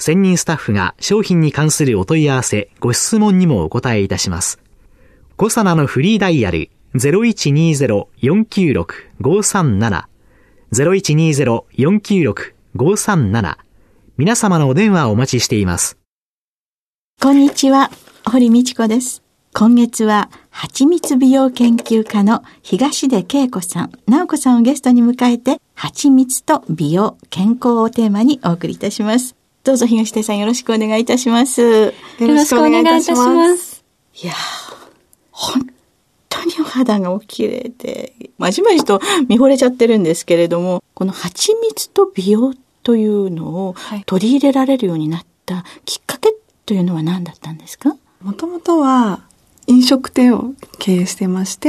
専任スタッフが商品に関するお問い合わせ、ご質問にもお答えいたします。コサナのフリーダイヤル0120-496-537 0120-496-537皆様のお電話をお待ちしています。こんにちは、堀道子です。今月は、蜂蜜美容研究家の東出恵子さん、直子さんをゲストに迎えて、蜂蜜と美容、健康をテーマにお送りいたします。どうぞ東出さんよろしくお願いいたします。よろしくお願いいたします。いや本当にお肌がお綺麗で、まじまじと見惚れちゃってるんですけれども、この蜂蜜と美容というのを取り入れられるようになったきっかけというのは何だったんですか？もともとは飲食店を経営してまして、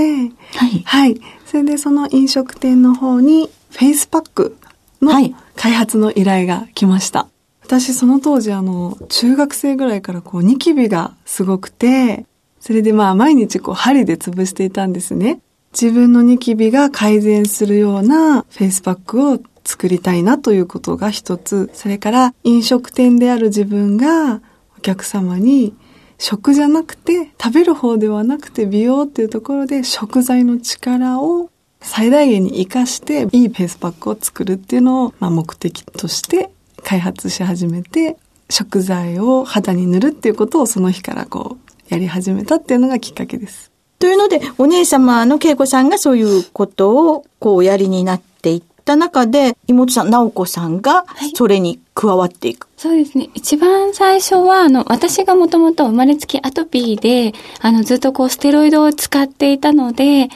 はい。はい。それでその飲食店の方にフェイスパックの開発の依頼が来ました。はい、私その当時あの、中学生ぐらいからこうニキビがすごくて、それでまあ毎日こう針で潰していたんですね。自分のニキビが改善するようなフェイスパックを作りたいなということが一つ。それから飲食店である自分がお客様に食じゃなくて、食べる方ではなくて美容っていうところで食材の力を最大限に活かしていいフェイスパックを作るっていうのを、まあ、目的として開発し始めて、食材を肌に塗るっていうことをその日からこうやり始めたっていうのがきっかけです。というので、お姉様の恵子さんがそういうことをこうやりになっていった中で、妹さん、直子さんが、それに加わっていく、はい、そうですね。一番最初は、あの、私がもともと生まれつきアトピーで、あの、ずっとこう、ステロイドを使っていたので、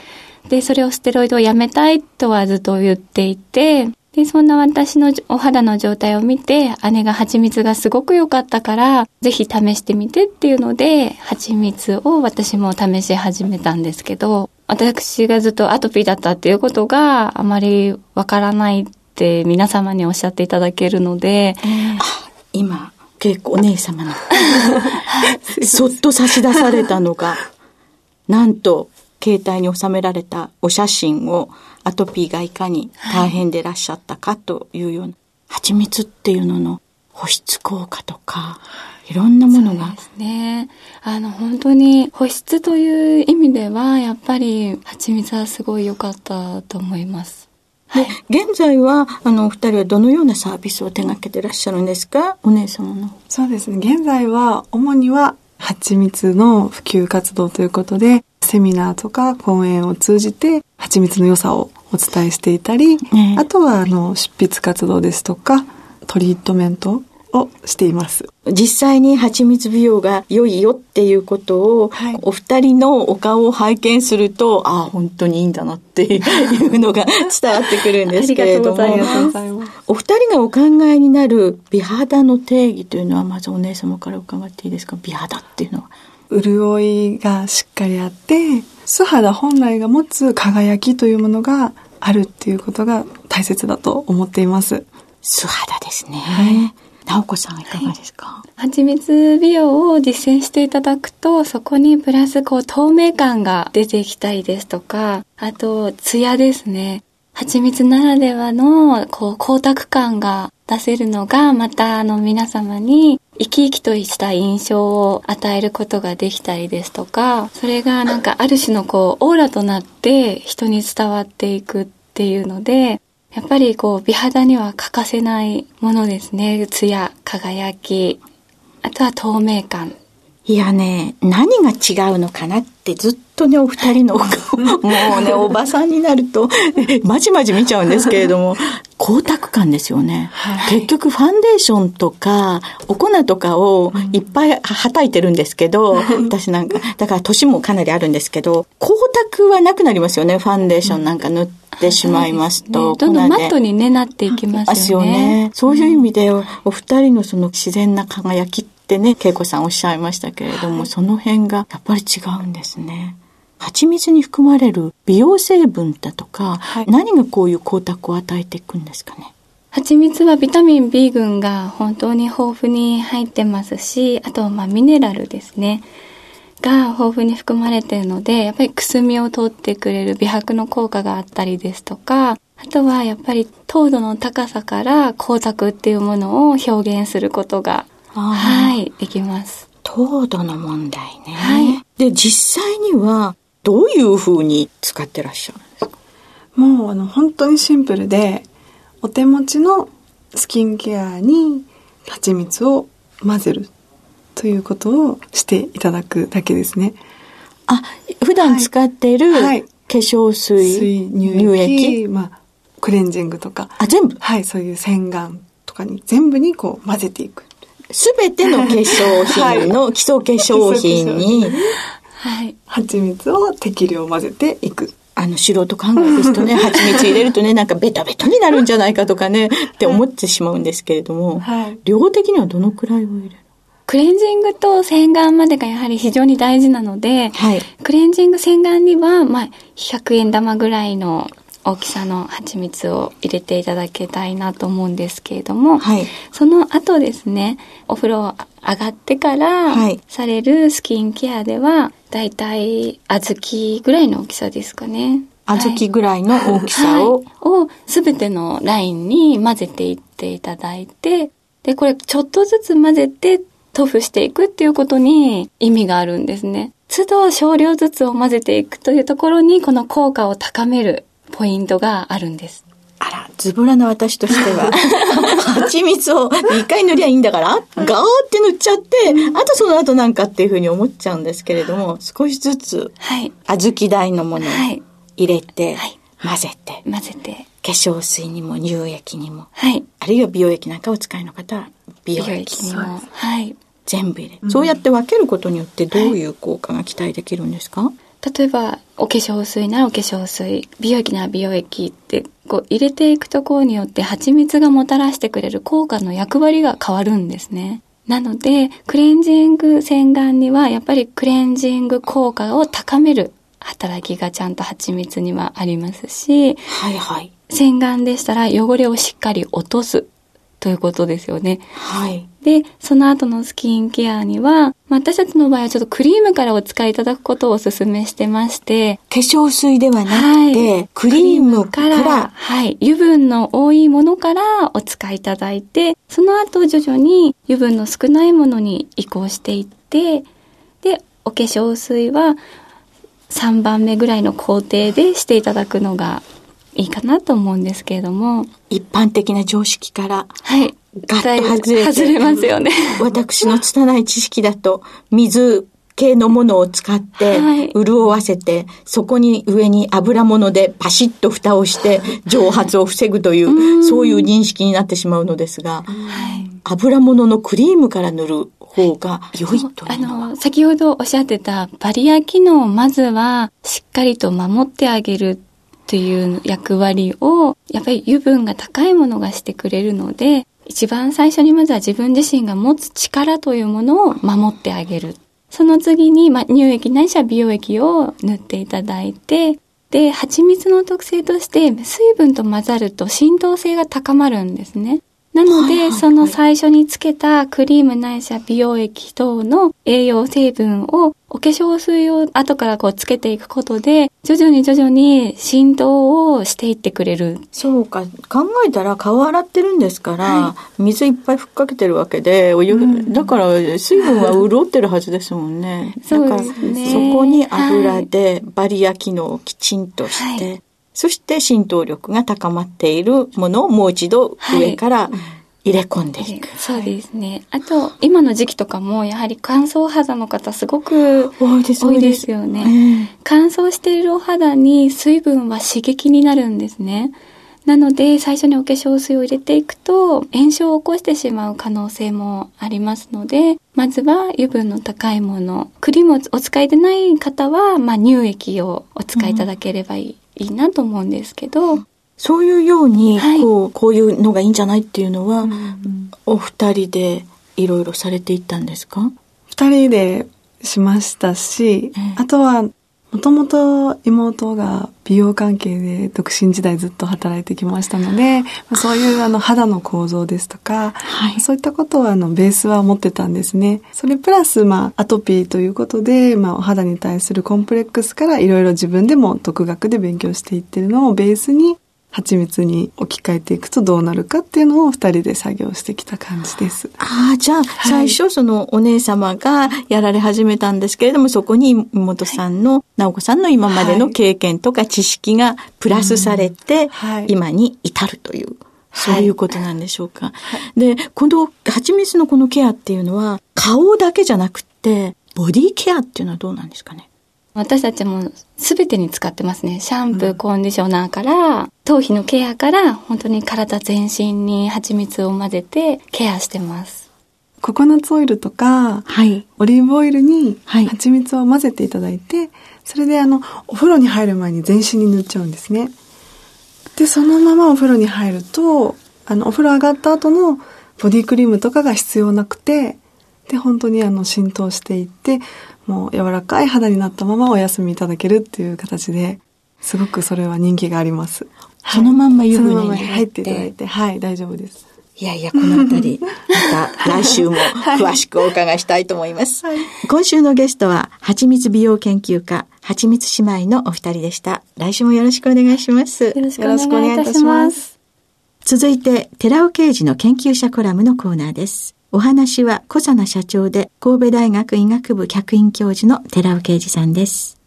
で、それをステロイドをやめたいとはずっと言っていて、で、そんな私のお肌の状態を見て、姉が蜂蜜がすごく良かったから、ぜひ試してみてっていうので、蜂蜜を私も試し始めたんですけど、私がずっとアトピーだったっていうことがあまりわからないって皆様におっしゃっていただけるので、あ、今、結構お姉様の そっと差し出されたのが、なんと、携帯に収められたお写真をアトピーがいかに大変でいらっしゃったかというような、蜂蜜っていうのの保湿効果とか、いろんなものが。そうですね。あの、本当に保湿という意味では、やっぱり蜂蜜はすごい良かったと思います。で、はい、現在は、あの、お二人はどのようなサービスを手掛けてらっしゃるんですか？お姉様の。そうですね。現在は、主には、蜂蜜の普及活動ということで、セミナーとか講演を通じて蜂蜜の良さをお伝えしていたり、ね、あとはあの執筆活動ですとかトリートメントをしています。実際に蜂蜜美容が良いよっていうことを、はい、お二人のお顔を拝見すると、ああ、本当にいいんだなっていうのが 伝わってくるんですけれども。お二人がお考えになる美肌の定義というのは、まずお姉様から伺っていいですか？美肌っていうのは。潤いがしっかりあって、素肌本来が持つ輝きというものがあるっていうことが大切だと思っています。素肌ですね。はい。直子さんいかがですか、はい、蜂蜜美容を実践していただくと、そこにプラスこう透明感が出てきたりですとか、あと、ツヤですね。蜂蜜ならではの、こう、光沢感が出せるのが、また、あの、皆様に生き生きとした印象を与えることができたりですとか、それがなんかある種のこう、オーラとなって人に伝わっていくっていうので、やっぱりこう、美肌には欠かせないものですね。艶、輝き、あとは透明感いやね、何が違うのかなってずっとね、お二人のもうね、おばさんになると、まじまじ見ちゃうんですけれども、光沢感ですよね、はい、結局ファンデーションとか、お粉とかをいっぱいはたいてるんですけど、私なんか、だから年もかなりあるんですけど、光沢はなくなりますよね、ファンデーションなんか塗ってしまいますと。ね、どんどんマットにね、なっていきますよね。よね。そういう意味で、お二人のその自然な輝きってね、恵子さんおっしゃいましたけれども、はい、その辺がやっぱり違うんですね。蜂蜜に含まれる美容成分だとか、はい、何がこういう光沢を与えていくんですかね？蜂蜜はビタミン B 群が本当に豊富に入ってますし、あとまあミネラルですね。が豊富に含まれているので、やっぱりくすみを通ってくれる美白の効果があったりですとか、あとはやっぱり糖度の高さから光沢っていうものを表現することが、はい、できます。糖度の問題ね。はい。で、実際にはどういうふうに使ってらっしゃるんですか？もうあの本当にシンプルで、お手持ちのスキンケアに蜂蜜を混ぜるということをしていただくだけですね。あ、普段使っている、はい、化粧水、水乳液、まあ、クレンジングとか。あ、全部？はい、そういう洗顔とかに全部にこう混ぜていく。すべての化粧品の基礎化粧品に、はい。蜂蜜を適量混ぜていく。あの、素人考えですとね、蜂蜜入れるとね、なんかベタベタになるんじゃないかとかね、って思ってしまうんですけれども、はい、量的にはどのくらいを入れる？クレンジングと洗顔までがやはり非常に大事なので、はい、クレンジング洗顔には、まあ、100円玉ぐらいの大きさの蜂蜜を入れていただきたいなと思うんですけれども、はい、その後ですね、お風呂上がってからされるスキンケアでは、だいたい小豆ぐらいの大きさですかね。小豆ぐらいの大きさを、はい、をすべてのラインに混ぜていっていただいて、で、これちょっとずつ混ぜて塗布していくっていうことに意味があるんですね。都度少量ずつを混ぜていくというところにこの効果を高めるポイントがあるんです。あら、ズボラな私としては、蜂蜜を2回塗りゃいいんだから、ガーって塗っちゃって、あとその後なんかっていうふうに思っちゃうんですけれども、少しずつ、はい。小豆大のものを入れて、はい、混ぜて、混ぜて、化粧水にも乳液にも、はい。あるいは美容液なんかお使いの方は、美容液にも、はい。全部入れ、うん、そうやって分けることによってどういう効果が期待できるんですか、はい例えば、お化粧水ならお化粧水、美容液なら美容液って、こう入れていくところによって蜂蜜がもたらしてくれる効果の役割が変わるんですね。なので、クレンジング洗顔にはやっぱりクレンジング効果を高める働きがちゃんと蜂蜜にはありますし、はいはい。洗顔でしたら汚れをしっかり落とすということですよね。はい。で、その後のスキンケアには、まあ、私たちの場合はちょっとクリームからお使いいただくことをお勧めしてまして、化粧水ではなくて、はい、クリームからはい、油分の多いものからお使いいただいて、その後徐々に油分の少ないものに移行していって、で、お化粧水は3番目ぐらいの工程でしていただくのがいいかなと思うんですけれども。一般的な常識から。はい。ガッと外れて。外れますよね。私の拙い知識だと、水系のものを使って、潤わせて、はい、そこに上に油物でパシッと蓋をして、蒸発を防ぐという、そういう認識になってしまうのですが、はい、油物のクリームから塗る方が良いというのは？あの、先ほどおっしゃってたバリア機能をまずはしっかりと守ってあげるという役割を、やっぱり油分が高いものがしてくれるので、一番最初にまずは自分自身が持つ力というものを守ってあげる。その次に、ま、乳液ないしは美容液を塗っていただいて、で、蜂蜜の特性として、水分と混ざると浸透性が高まるんですね。なので、その最初につけたクリームないしは美容液等の栄養成分をお化粧水を後からこうつけていくことで、徐々に徐々に浸透をしていってくれる。そうか。考えたら顔洗ってるんですから、はい、水いっぱいふっかけてるわけで、お湯、うん、だから水分は潤ってるはずですもんね。そうですね。そこに油でバリア機能をきちんとして、はいそして浸透力が高まっているものをもう一度上から入れ込んでいく。そうですね。あと、今の時期とかも、やはり乾燥肌の方すごく多いですよね。乾燥しているお肌に水分は刺激になるんですね。なので、最初にお化粧水を入れていくと、炎症を起こしてしまう可能性もありますので、まずは油分の高いもの。クリームをお使いでない方は、まあ、乳液をお使いいただければいいうん、いいなと思うんですけど、そういうように、こう、はい、こういうのがいいんじゃないっていうのは、うん、お二人でいろいろされていったんですか？二人でしましたし、えー、あとは、もともと妹が美容関係で独身時代ずっと働いてきましたので、そういうあの肌の構造ですとか、はい、そういったことはあのベースは持ってたんですね。それプラスまあアトピーということで、まあお肌に対するコンプレックスからいろいろ自分でも独学で勉強していってるのをベースに蜂蜜に置き換えていくとどうなるかっていうのを二人で作業してきた感じです。ああ、じゃあ、最初そのお姉様がやられ始めたんですけれども、そこに妹さんの、直子さんの今までの経験とか知識がプラスされて、今に至るという。そういうことなんでしょうか。はい、で、この蜂蜜のこのケアっていうのは、顔だけじゃなくて、ボディケアっていうのはどうなんですかね？私たちも全てに使ってますね。シャンプー、コンディショナーから、頭皮のケアから、本当に体全身に蜂蜜を混ぜてケアしてます。ココナッツオイルとか、はい、オリーブオイルに蜂蜜を混ぜていただいて、それであの、お風呂に入る前に全身に塗っちゃうんですね。で、そのままお風呂に入ると、あの、お風呂上がった後のボディクリームとかが必要なくて、で、本当にあの、浸透していって、もう柔らかい肌になったままお休みいただけるっていう形で、すごくそれは人気があります。そのまんま湯船に入っていただいて、はい、大丈夫です。いやいや、このあたり、また来週も詳しくお伺いしたいと思います。はい、今週のゲストは、はちみつ美容研究家、はちみつ姉妹のお二人でした。来週もよろしくお願いします。よろしくお願いいたします。続いて、寺尾刑事の研究者コラムのコーナーです。お話は小佐奈社長で神戸大学医学部客員教授の寺尾啓二さんです。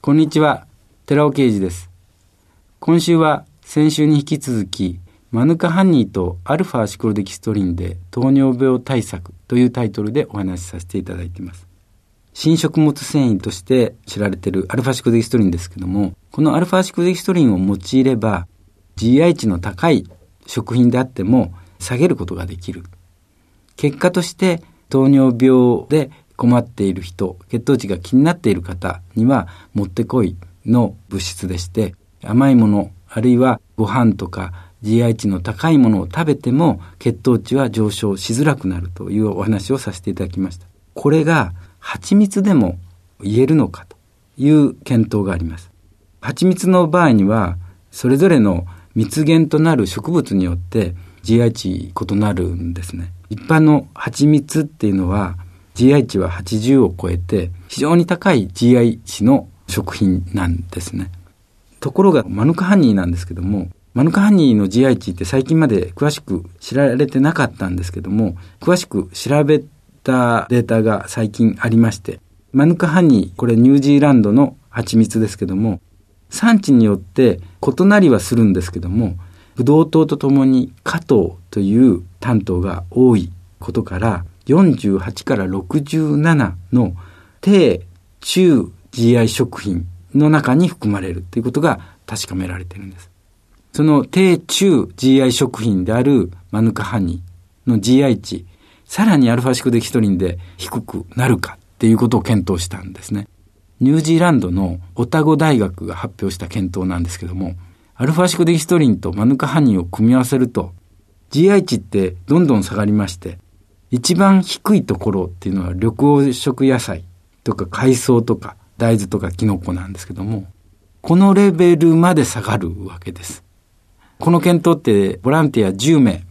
こんにちは、寺尾啓二です。今週は先週に引き続き、マヌカハニーとアルファシクロデキストリンで糖尿病対策というタイトルでお話しさせていただいています。新食物繊維として知られているアルファシクロデキストリンですけども、このアルファシクロデキストリンを用いれば GI 値の高い食品であっても下げることができる結果として糖尿病で困っている人、血糖値が気になっている方にはもってこいの物質でして、甘いもの、あるいはご飯とか GI 値の高いものを食べても血糖値は上昇しづらくなるというお話をさせていただきました。これが蜂蜜でも言えるのかという検討があります。蜂蜜の場合にはそれぞれの蜜源となる植物によって GI 値異なるんですね。一般の蜂蜜っていうのは GI 値は80を超えて非常に高い GI 値の食品なんですね。ところがマヌカハニーなんですけどもマヌカハニーの GI 値って最近まで詳しく知られてなかったんですけども詳しく調べたデータが最近ありましてマヌカハニーこれニュージーランドの蜂蜜ですけども産地によって異なりはするんですけどもブドウ糖とともに加糖という担当が多いことから48から67の低中 GI 食品の中に含まれるということが確かめられているんです。その低中 GI 食品であるマヌカハニーの GI 値、さらにアルファシクデキストリンで低くなるかっていうことを検討したんですね。ニュージーランドのオタゴ大学が発表した検討なんですけども、アルファシクデキストリンとマヌカハニーを組み合わせると、GI 値ってどんどん下がりまして、一番低いところっていうのは緑黄色野菜とか海藻とか大豆とかキノコなんですけども、このレベルまで下がるわけです。この検討ってボランティア10名、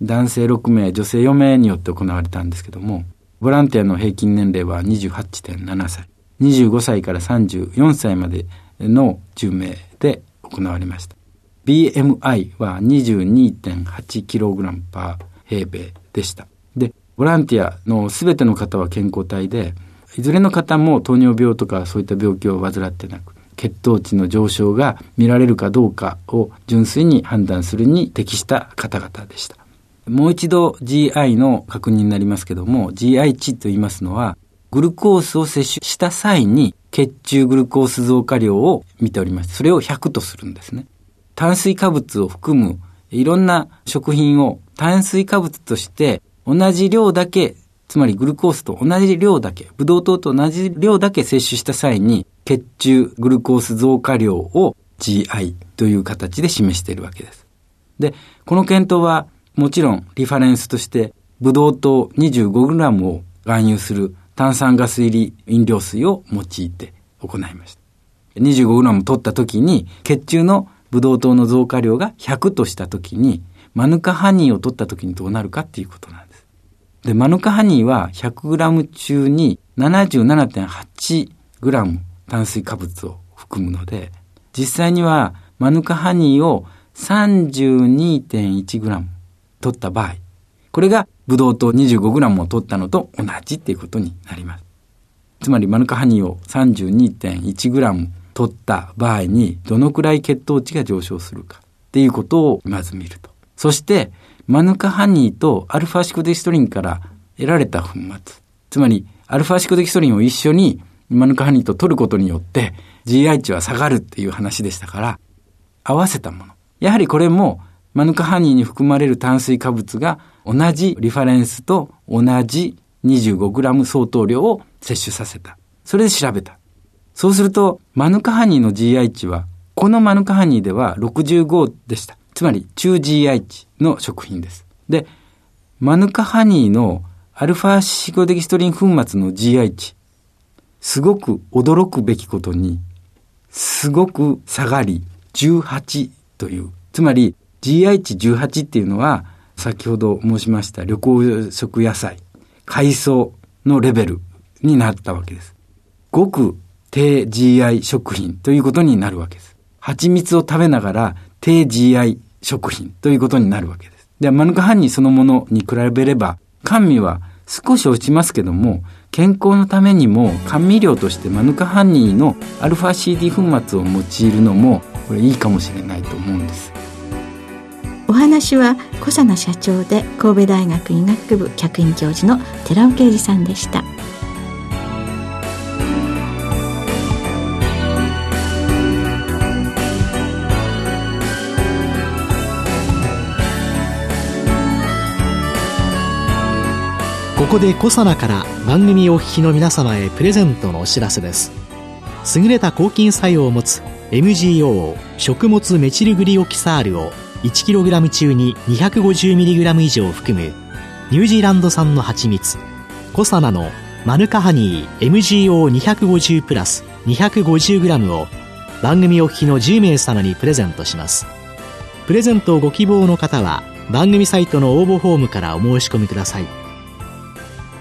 男性6名、女性4名によって行われたんですけども、ボランティアの平均年齢は28.7歳、25歳から34歳までの10名で行われました。BMI は 22.8kg パー平米でした。で、ボランティアのすべての方は健康体で、いずれの方も糖尿病とかそういった病気を患ってなく、血糖値の上昇が見られるかどうかを純粋に判断するに適した方々でした。もう一度 GI の確認になりますけども、GI 値と言いますのは、グルコースを摂取した際に血中グルコース増加量を見ておりまして、それを100とするんですね。炭水化物を含むいろんな食品を炭水化物として同じ量だけ、つまりグルコースと同じ量だけ、ブドウ糖と同じ量だけ摂取した際に血中グルコース増加量を GI という形で示しているわけです。で、この検討はもちろんリファレンスとしてブドウ糖 25g を含有する炭酸ガス入り飲料水を用いて行いました。25g 取った時に血中のブドウ糖の増加量が100とした時にマヌカハニーを取った時にどうなるかっていうことなんです。で、マヌカハニーは 100g 中に 77.8g 炭水化物を含むので、実際にはマヌカハニーを 32.1g 取った場合、これがブドウ糖 25g を取ったのと同じっていうことになります。つまりマヌカハニーを 32.1g 取った場合にどのくらい血糖値が上昇するかっていうことをまず見ると。そしてマヌカハニーとアルファシコデキストリンから得られた粉末。つまりアルファシコデキストリンを一緒にマヌカハニーと取ることによって GI 値は下がるっていう話でしたから、合わせたもの。やはりこれもマヌカハニーに含まれる炭水化物が同じリファレンスと同じ 25g 相当量を摂取させた。それで調べた。そうすると、マヌカハニーの GI 値は、このマヌカハニーでは65でした。つまり、中 GI 値の食品です。で、マヌカハニーのアルファシコデキストリン粉末の GI 値、すごく驚くべきことに、すごく下がり、18という。つまり、GI 値18っていうのは、先ほど申しました旅行食野菜、海藻のレベルになったわけです。ごく低 GI 食品ということになるわけです。蜂蜜を食べながら低 GI 食品ということになるわけです。で、マヌカハニーそのものに比べれば、甘味は少し落ちますけども、健康のためにも甘味料としてマヌカハニーのアルファ CD 粉末を用いるのも、これいいかもしれないと思うんです。お話は小佐奈社長で神戸大学医学部客員教授の寺尾啓二さんでした。ここで小佐奈から番組お聞きの皆様へプレゼントのお知らせです。優れた抗菌作用を持つ MGO 食物メチルグリオキサールを 1kg 中に 250mg 以上含むニュージーランド産の蜂蜜コサナのマヌカハニー MGO250 プラス 250g を番組お聞きの10名様にプレゼントします。プレゼントをご希望の方は番組サイトの応募フォームからお申し込みください。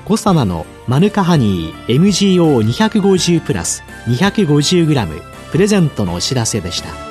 コサナのマヌカハニー MGO250 プラス 250g プレゼントのお知らせでした。